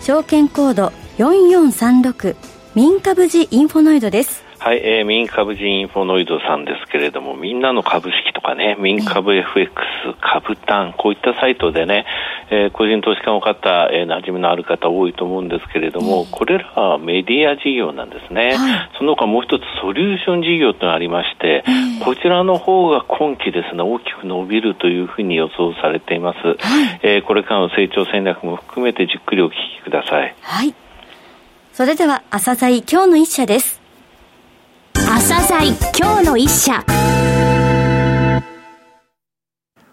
証券コード4436民株時インフォノイドです。はい、えー、民株人インフォノイドさんですけれども、みんなの株式とかね、民株 FX、株単、こういったサイトでね、えー、個人投資家の方、えー、馴染みのある方多いと思うんですけれども、これらはメディア事業なんですね。はい、その他もう一つソリューション事業というのがありまして、こちらの方が今期ですね、大きく伸びるというふうに予想されています。はい、えー、これからの成長戦略も含めてじっくりお聞きください。はい。それでは、朝鮮今日の一社です。朝鮮今日の一社。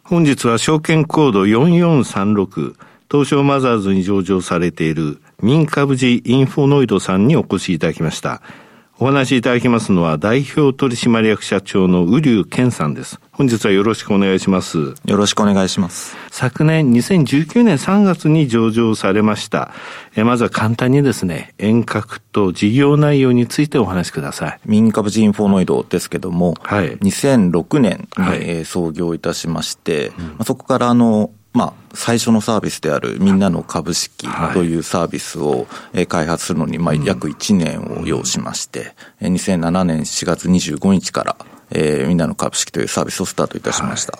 本日は証券コード4436東証マザーズに上場されている民株時インフォノイドさんにお越しいただきました。お話しいただきますのは代表取締役社長の瓜生健さんです。本日はよろしくお願いします。よろしくお願いします。昨年2019年3月に上場されました。えまずは簡単にですね、遠隔と事業内容についてお話しください。民株ジインフォノイドですけども、はい、2006年に、はい、創業いたしまして、うん、そこからあの、まあ、最初のサービスであるみんなの株式というサービスを開発するのに、まあ、約1年を要しまして、2007年4月25日から、えー、みんなの株式というサービスをスタートいたしました。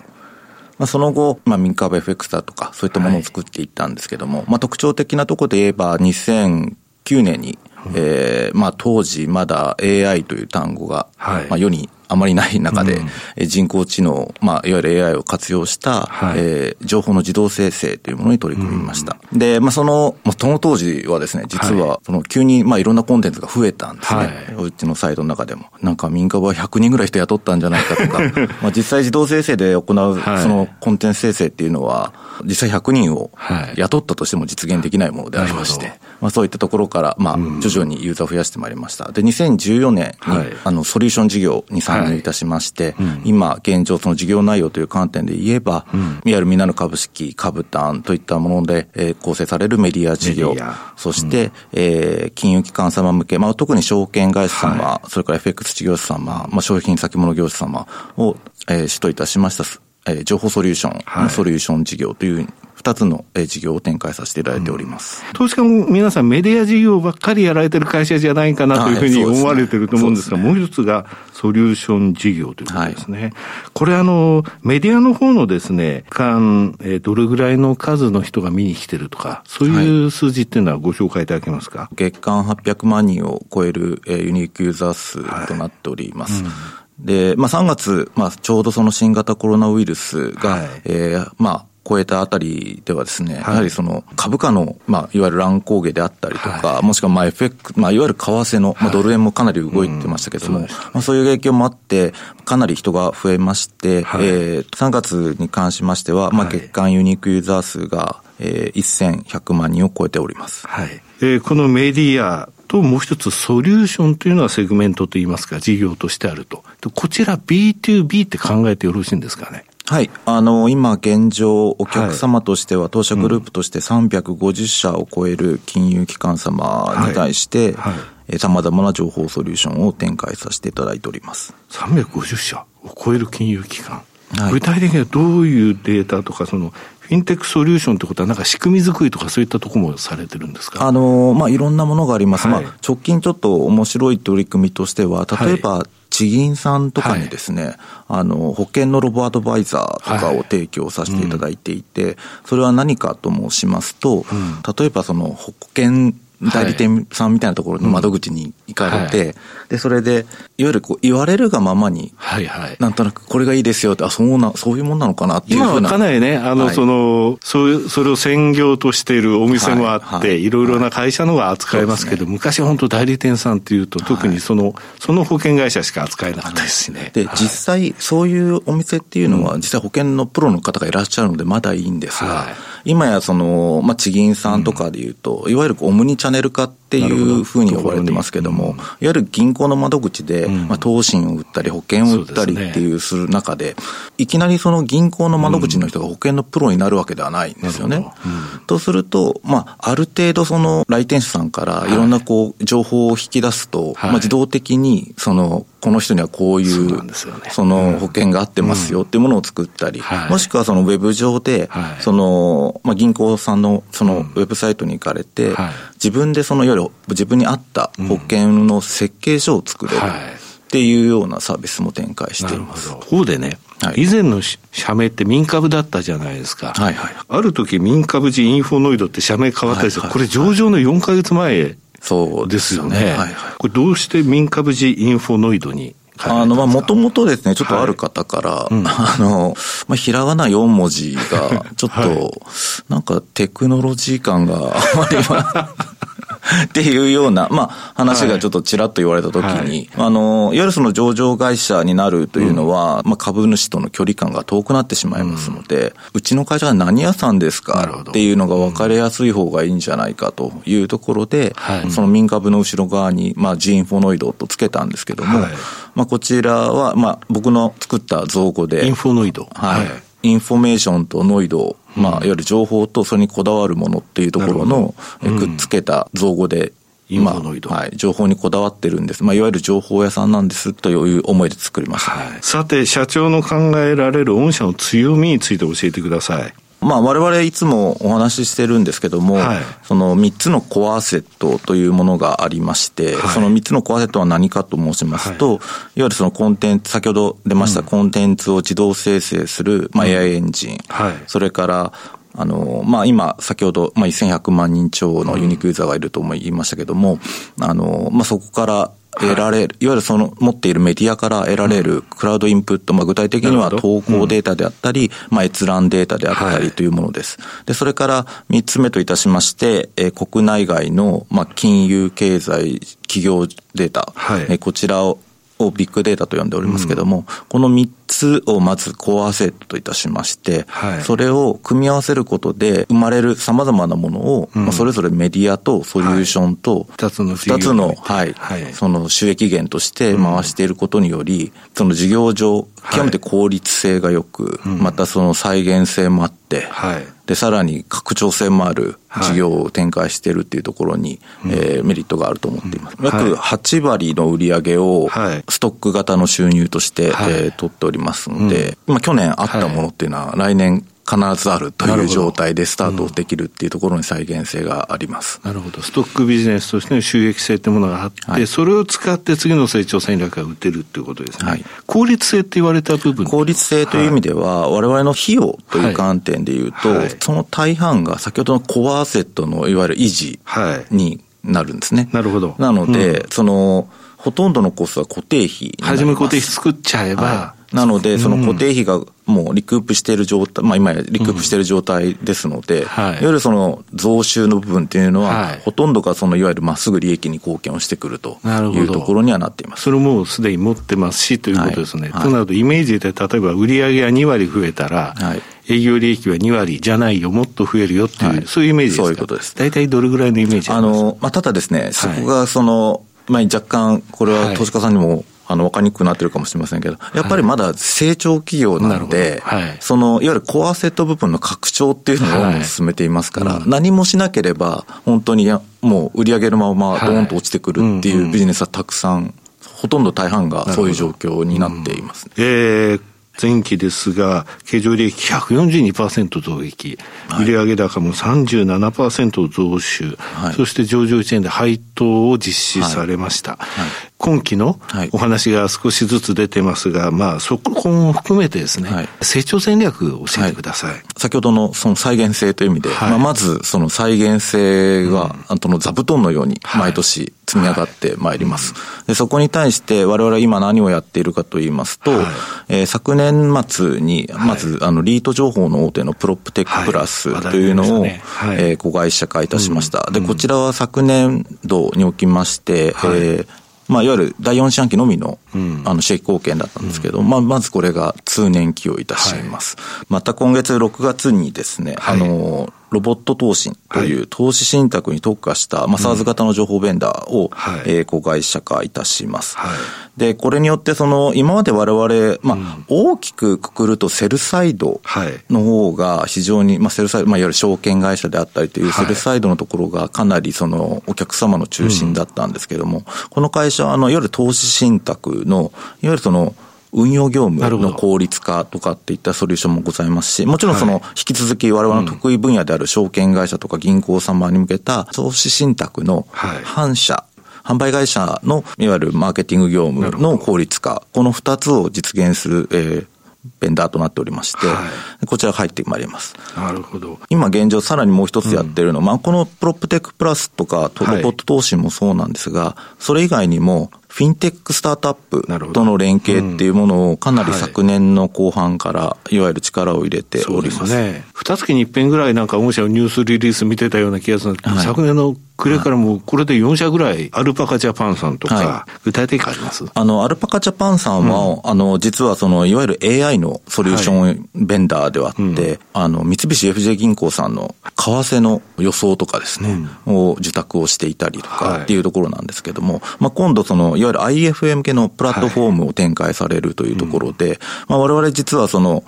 まあ、その後、まあ、民株 FX だとか、そういったものを作っていったんですけども、まあ、特徴的なところで言えば、2009年に、えー、まあ、当時まだ AI という単語が、まあ、世にあまりない中で、うん、人工知能、まあ、いわゆる AI を活用した、はい、えー、情報の自動生成というものに取り組みました。うん、で、まあ、その、まあ、その当時はですね、実は、その、急に、まあ、いろんなコンテンツが増えたんですね。はい、うちのサイトの中でも。なんか、民間は100人ぐらい人雇ったんじゃないかとか、まあ、実際自動生成で行う、その、コンテンツ生成っていうのは、実際100人を雇ったとしても実現できないものでありまして、まあ、そういったところから、まあ、徐々にユーザーを増やしてまいりました。で、2014年に、はい、あの、ソリューション事業に参入い。たしまして、はいうん、今、現状、その事業内容という観点で言えば、うん、いわゆるみんなの株式、株単といったもので、えー、構成されるメディア事業、そして、うん、えー、金融機関様向け、まあ、特に証券会社様、はい、それから FX 事業者様、まあ、商品先物業者様を、えー、主といたしましたえー、情報ソリューション、はい、ソリューション事業という二つの事業を展開させていただいております。うん、投資家も皆さんメディア事業ばっかりやられてる会社じゃないかなというふうに思われてると思うんですが、もう一つがソリューション事業ということですね。はい、これあの、メディアの方のですね、間、えー、どれぐらいの数の人が見に来てるとか、そういう数字っていうのはご紹介いただけますか、はい、月間800万人を超える、えー、ユニークユーザー数となっております。はい。うん、で、まあ3月、まあちょうどその新型コロナウイルスが、はい、えー、まあ超えたあたりではですね、はい、やはりその株価の、まあ、いわゆる乱高下であったりとか、はい、もしくはまあ FX、まあ、いわゆる為替の、まあ、ドル円もかなり動いてましたけども、はいうん、そうまあ、そういう影響もあって、かなり人が増えまして、はい、えー、3月に関しましては、まあ、月間ユニークユーザー数が、えー、1100万人を超えております。はい。えー、このメディア、と、もう一つソリューションというのはセグメントといいますか、事業としてあると。こちら B2B って考えてよろしいんですかね？はい。あの、今現状、お客様としては、当社グループとして350社を超える金融機関様に対して、さまざまな情報ソリューションを展開させていただいております。350社を超える金融機関。はい、具体的にはどういうデータとか、その、フィンテックソリューションってことは、なんか仕組み作りとかそういったところもされてるんですか？あの、まあ、いろんなものがあります。はい、まあ、直近ちょっと面白い取り組みとしては、例えば、はい地銀さんとかにですね、はい、あの、保険のロボアドバイザーとかを提供させていただいていて、はいうん、それは何かと申しますと、うん、例えばその保険代理店さんみたいなところの窓口に行かれて、はい、で、それで、いわゆるこう言われるがままに、はいはい、なんとなくこれがいいですよって、あ、そうな、そういうもんなのかなっていうふうな。かなりね、あの、はい、その、そういう、それを専業としているお店もあって、はい。はい、いろいろな会社のが扱えますけど、ね、昔本当代理店さんっていうと、特にその、その保険会社しか扱えなかったですしね。で、実際、そういうお店っていうのは、実際保険のプロの方がいらっしゃるので、まだいいんですが、今やその、まあ、地銀さんとかでいうと、いわゆるオムニチャネル化っていうふうに呼ばれてますけども、いわゆる銀行の窓口で、まあ、投信を売ったり、保険を売ったりっていうする中で、いきなりその銀行の窓口の人が保険のプロになるわけではないんですよね。とすると、まあ、ある程度その来店者さんからい。ろんなこう、情報を引き出すと、まあ、自動的に、その、この人にはこういう、その保険があってますよっていうものを作ったり、もしくはそのウェブ上で、その、まあ、銀行さんのそのウェブサイトに行かれて、自分でそのいわゆる自分に合った保険の設計書を作れる。っていうようなサービスも展開しています。こうでね、はい、以前の社名って民株だったじゃないですか。はいはい、ある時民株時インフォノイドって社名変わったですよ、はいはい、これ上場の4か月前そうですよね。はいはい、これどうして民株時インフォノイドにあの、まあ、もともとですね、ちょっとある方から、はいうん、あの、まあ、ひらがな4文字が、ちょっと、はい、なんかテクノロジー感があまり っていうような、まあ、話がちょっとちらっと言われたときに、はい、あの、いわゆるその上場会社になるというのは、うん、まあ、株主との距離感が遠くなってしまいますので、うん、うちの会社は何屋さんですかっていうのが分かりやすい方がいいんじゃないかというところで、うん、そのミンカブの後ろ側に、まあ、ジ・インフォノイドとつけたんですけども、はい、まあ、こちらは、まあ、僕の作った造語で、インフォノイド。はい。インフォメーションとノイドまあ、いわゆる情報とそれにこだわるものっていうところの、くっつけた造語で、今、はい、情報にこだわってるんです。まあ、いわゆる情報屋さんなんですという思いで作りました、ね、はい。さて、社長の考えられる御社の強みについて教えてください。まあ、我々いつもお話ししてるんですけども、はい、その3つのコアアセットというものがありまして、はい、その3つのコアアセットは何かと申しますと、はい、いわゆるそのコンテンツ、先ほど出ましたコンテンツを自動生成する、まあ、AI エンジン、それからあの、まあ、今、先ほど、まあ、1100万人超のユニークユーザーがいると思いましたけども、あの、まあ、そこから得られる、い、わゆるその持っているメディアから得られるクラウドインプット、まあ、具体的には投稿データであったり、まあ、閲覧データであったりというものです。で、それから三つ目といたしまして、え国内外の、まあ、金融経済企業データ、はい、えこちらををビッグデータと呼んでおりますけども、うん、この3つをまずコアアセットといたしまして、はい、それを組み合わせることで生まれる様々なものを、うん、まあ、それぞれメディアとソリューションと、二、はい、つの、二つの、はい、はい、その収益源として回していることにより、その事業上、極めて効率性が良く、またその再現性もあって、はい、で、さらに拡張性もある事業を展開しているっていうところに、はい、えー、メリットがあると思っています。約8割の売り上げをストック型の収入として、はい、えー、取っておりますので、うん、まあ去年あったものっていうのは来年必ずあるという状態でスタートできるっていうところに再現性があります。なるほど。ストックビジネスとしての収益性ってものがあって、はい、それを使って次の成長戦略が打てるっていうことですね。はい、効率性って言われた部分効率性という意味では、はい、我々の費用という観点で言うと、はい、その大半が先ほどのコアアセットのいわゆる維持になるんですね。なるほど。なので、うん、その、ほとんどのコストは固定費初め固定費作っちゃえば、なので、その固定費がもうリクープしている状態、まあ今やリクープしている状態ですので、うんはい、いわゆるその増収の部分っていうのは、はい、ほとんどがそのいわゆるまっすぐ利益に貢献をしてくるというところにはなっています。それもすでに持ってますしとい。うことですね。はい、となるとイメージで例えば売上が2割増えたら、営業利益は2割じゃないよ、もっと増えるよっていう、そういうイメージですか？そういうことです。大体どれぐらいのイメージあの、まあ、ただですね、そこがその、まあ、若干、これは投資家さんにも、あの、分かりにくくなってるかもしれませんけど、やっぱりまだ成長企業なので、はい、その、いわゆるコアセット部分の拡張っていうのを進めていますから、はい、何もしなければ、本当にもう売り上げるままドーンと落ちてくるっていうビジネスはたくさん、ほとんど大半がそういう状況になっています、ね、えー前期ですが、経常利益142%増益、はい、売上高も37%増収、はい、そして上場1年で配当を実施されました。はい。はい、今期のお話が少しずつ出てますが、まあ、そこも含めてですね、成長戦略を教えてください。先ほどのその再現性という意味で、まあ、まずその再現性が、あとの座布団のように毎年積み上がってまいります。でそこに対して我々は今何をやっているかと言いますと、えー、昨年末に、まず、あの、リート情報の大手のプロップテックプラスというのを、はい。はい、えー、子会社化いたしました。で、こちらは昨年度におきまして、はい、えーまあ、いわゆる第4四半期のみの、うん、あの、収益貢献だったんですけど、うん、まあ、まずこれが通年期をいたします。はい、また今月6月にですね、はい、あの、ロボット投信という投資信託に特化した、まあ、SARS 型の情報ベンダーを、はい、えー、子会社化いたします。はい、で、これによって、その、今まで我々、まあ、大きくくくるとセルサイドの方が非常に、まあ、セルサイド、まあ、いわゆる証券会社であったりというセルサイドのところがかなりその、お客様の中心だったんですけども、この会社は、あの、いわゆる投資信託の、いわゆるその、運用業務の効率化とかっていったソリューションもございますし、もちろんその、引き続き我々の得意分野である証券会社とか銀行様に向けた投資信託の反社、販売会社のいわゆるマーケティング業務の効率化、この二つを実現する、えー、ベンダーとなっておりまして、はい、こちら入ってまいります。なるほど。今現状さらにもう一つやってるのは、うん、まあこのプロップテックプラスとかロボット投信もそうなんですが、はい、それ以外にもフィンテックスタートアップとの連携っていうものをかなり昨年の後半からい。わゆる力を入れております。すね。二月に一遍ぐらいなんか御社のニュースリリース見てたような気がするんですけど、はい、昨年のくれからもこれで4社ぐらい、アルパカジャパンさんとか、はい、具体的あります？あの、アルパカジャパンさんは、うん、あの、実はその、いわゆる AI のソリューションベンダーではあって、はい。うん、あの、三菱 FJ 銀行さんの為替の予想とかですね、うん、を受託をしていたりとかっていうところなんですけども、まあ、今度その、いわゆる IFM 系のプラットフォームを展開されるというところで、まあ、我々実はその、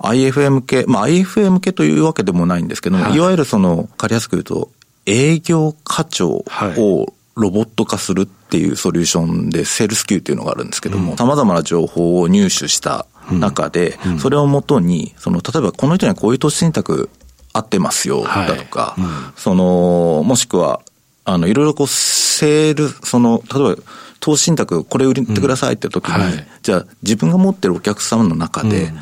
IFM 系、まあ IFM 系というわけでもないんですけども、はい、いわゆるその、わかりやすく言うと、営業課長をロボット化するっていうソリューションで、セールス Q っていうのがあるんですけども、様々な情報を入手した中で、それをもとに、その、例えばこの人にはこういう投資信託合ってますよ、だとか、その、もしくは、あの、いろいろこう、セール、その、例えば、投資信託これ売ってくださいって時に、じゃあ自分が持ってるお客様の中で、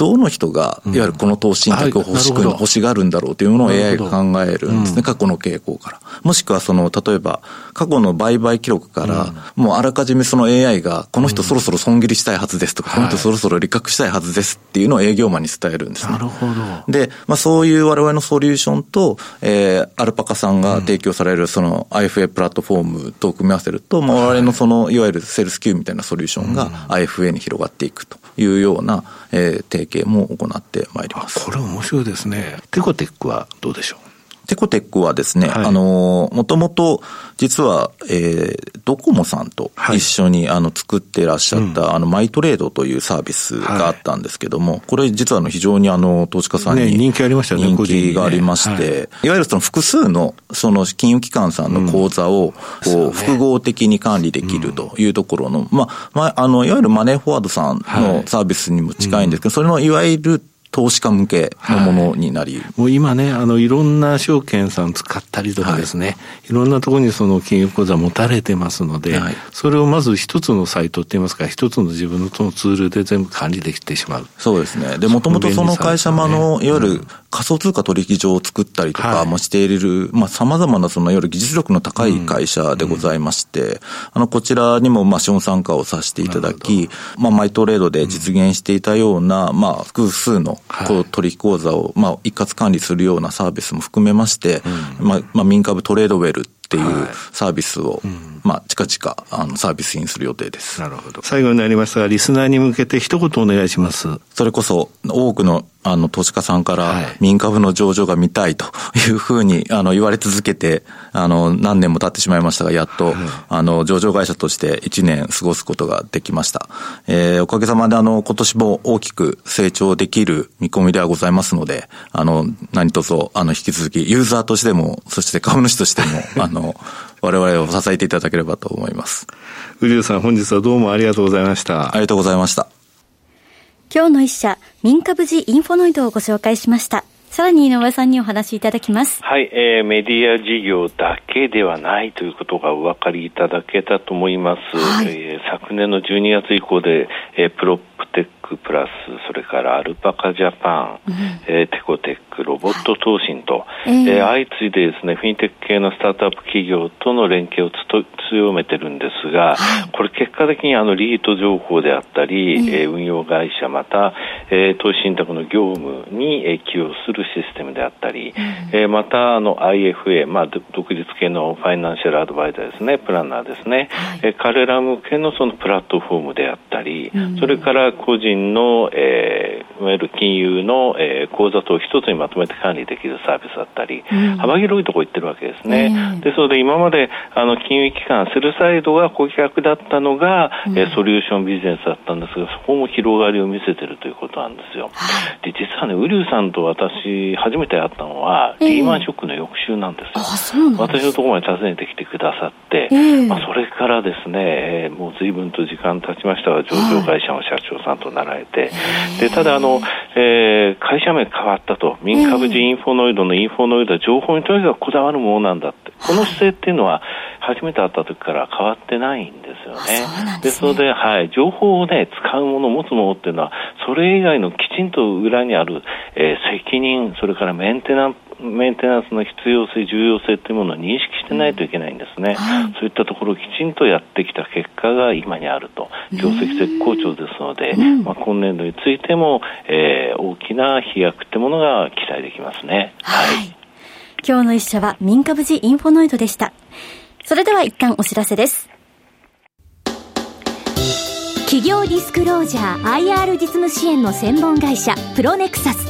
どの人が、いわゆるこの投資信託を欲しく、欲しがるんだろうというものを AI が考えるんですね、過去の傾向から。もしくはその、例えば、過去の売買記録から、もうあらかじめその AI が、この人そろそろ損切りしたいはずですとか、この人そろそろ利確したいはずですっていうのを営業マンに伝えるんですね。なるほど。で、まあそういう我々のソリューションと、えー、アルパカさんが提供されるその IFA プラットフォームと組み合わせると、まあ我々のその、いわゆるセールス Q みたいなソリューションが IFA に広がっていくというような、えー、提携も行ってまいります。これ面白いですね。テコテックはどうでしょう？テコテックはですね、はい、あの、もともと、実は、えー、ドコモさんと一緒に、はい、あの、作ってらっしゃった、うん、あの、マイトレードというサービスがあったんですけども、はい、これ実はあの、非常にあの、投資家さんに、人気ありましたね。人気がありまして、い。わゆるその複数の、その金融機関さんの口座を、こう、複合的に管理できるというところの、まあ、まあ、あの、いわゆるマネーフォワードさんのサービスにも近いんですけど、それのいわゆる投資家向けのものになり、はい、もう今ね、あの、いろんな証券さん使ったりとかですね、はい、いろんなところにその金融口座持たれてますので、はい、それをまず一つのサイトって言いますか、一つの自分のツールで全部管理できてしまう。そうですね。で、もともとその会社もあの、いわゆる仮想通貨取引所を作ったりとかもしている、まあ様々なそのいわゆる技術力の高い会社でございまして、うん。うん、あの、こちらにもまあ資本参加をさせていただき、まあマイトレードで実現していたような、まあ複数のこう取引口座を、まあ、一括管理するようなサービスも含めまして、うん、まあ、まあ、民株トレードウェルっていうサービスを、はいうん、まあ、近々、あの、サービスにする予定です。なるほど。最後になりましたが、リスナーに向けて一言お願いします。それこそ、多くのあの、投資家さんから、民株の上場が見たいというふうに、あの、言われ続けて、あの、何年も経ってしまいましたが、やっと、あの、上場会社として1年過ごすことができました。えー、おかげさまで、あの、今年も大きく成長できる見込みではございますので、あの、何卒、あの、引き続き、ユーザーとしても、そして株主としても、あの、我々を支えていただければと思います。ウリュウさん、本日はどうもありがとうございました。ありがとうございました。今日の一社、民株時インフォノイドをご紹介しました。さらに井上さんにお話しいただきます。はい、えー、メディア事業だけではないということがお分かりいただけたと思います。はい、えー、昨年の12月以降で、えー、プロップテックプラス、それからアルパカジャパン、うん、えー、テコテック、ロボット投信と、はい、えー、相次いでですね、フィンテック系のスタートアップ企業との連携を強めてるんですが、はい、これ結果的にあのリート情報であったり、えー、運用会社、また、えー、投資信託の業務に、えー、寄与するシステムであったり、うん、えー、またあの IFA、まあ、独立系のファイナンシャルアドバイザーですね、プランナーですね、はい、えー、彼ら向けのそのプラットフォームであったり、うん、それから個人の、えー、いわゆる金融の、えー、口座と一つにまとめて管理できるサービスだったり、うん、幅広いところ行ってるわけですね。ですので今まであの金融機関、セルサイドが顧客だったのが、うん、えー、ソリューションビジネスだったんですが、そこも広がりを見せてるということなんですよ。で実はね、ウリュウさんと私、初めて会ったのは、リーマンショックの翌週なんですよ。私のところまで訪ねてきてくださって、まあ、それからですね、えー、もう随分と時間経ちましたが、上場会社の社長さんとなられて、でただあの、えー、会社名変わったと、民株人インフォノイドのインフォノイドは情報にとにかくこだわるものなんだって、この姿勢っていうのは、初めて会った時から変わってないんですよね。です、ね、ので、はい、情報をね、使うもの、持つものっていうのは、それ以外のきちんと裏にある、えー、責任、それからメンテナンメンテナンスの必要性、重要性というものを認識してないといけないんですね、はい、そういったところをきちんとやってきた結果が今にあると、業績絶好調ですので、まあ、今年度についても、えー、大きな飛躍というものが期待できますね。はい、はい、今日の一社は民株寺インフォノイドでした。それでは一旦お知らせです。企業ディスクロージャー IR 実務支援の専門会社プロネクサス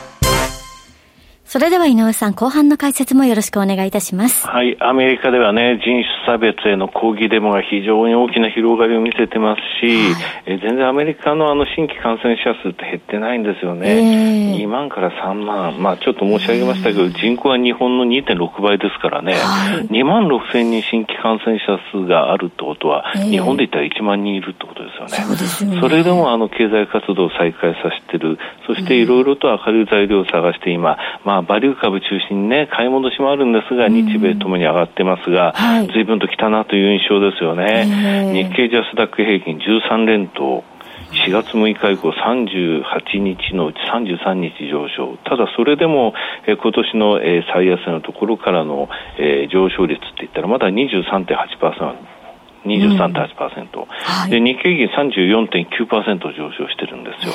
それでは井上さん、後半の解説もよろしくお願いいたします。はい、アメリカではね、人種差別への抗議デモが非常に大きな広がりを見せてますし、はい、え全然アメリカのあの新規感染者数って減ってないんですよね。えー、2万から3万、まあちょっと申し上げましたけど、人口は日本の2.6倍ですからね、はい、2万6千人新規感染者数があるってことは、えー、日本で言ったら1万人いるってことですよね。そね。それでもあの経済活動を再開させてる、そしていろいろと明るい材料を探して今、まあバリュー株中心にね、買い戻しもあるんですが、日米ともに上がってますが、はい、随分と来たなという印象ですよね。日経ジャスダック平均13連投。4月6日以降38日のうち33日上昇。ただそれでも、え今年の、え最安値のところからの、え上昇率って言ったらまだ23.8%。23.8%、うんはい、で日経平均34.9%上昇してるんですよ。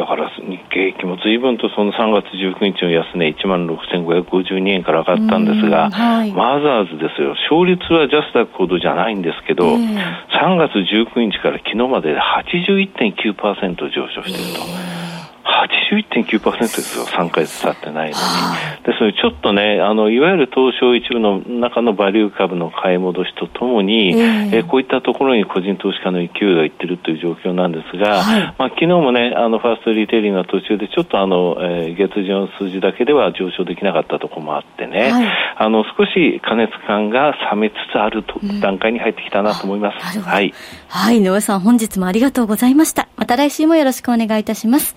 だから日経平均も随分とその3月19日の安値1万6552円から上がったんですが、はい、マザーズですよ、勝率はジャスダックほどじゃないんですけど、えー、3月19日から昨日までで81.9%上昇していると。81.9%ですよ、3ヶ月経ってないのに。ですので、ちょっとね、あの、いわゆる東証一部の中のバリュー株の買い戻しとともに、えー、えこういったところに個人投資家の勢いがいってるという状況なんですが、はい、まあ、昨日もね、あの、ファーストリテイリングの途中でちょっとあの、えー、月次の数字だけでは上昇できなかったところもあってね、はい、あの、少し加熱感が冷めつつあると、段階に入ってきたなと思います。はい。はい、井上さん、本日もありがとうございました。また来週もよろしくお願いいたします。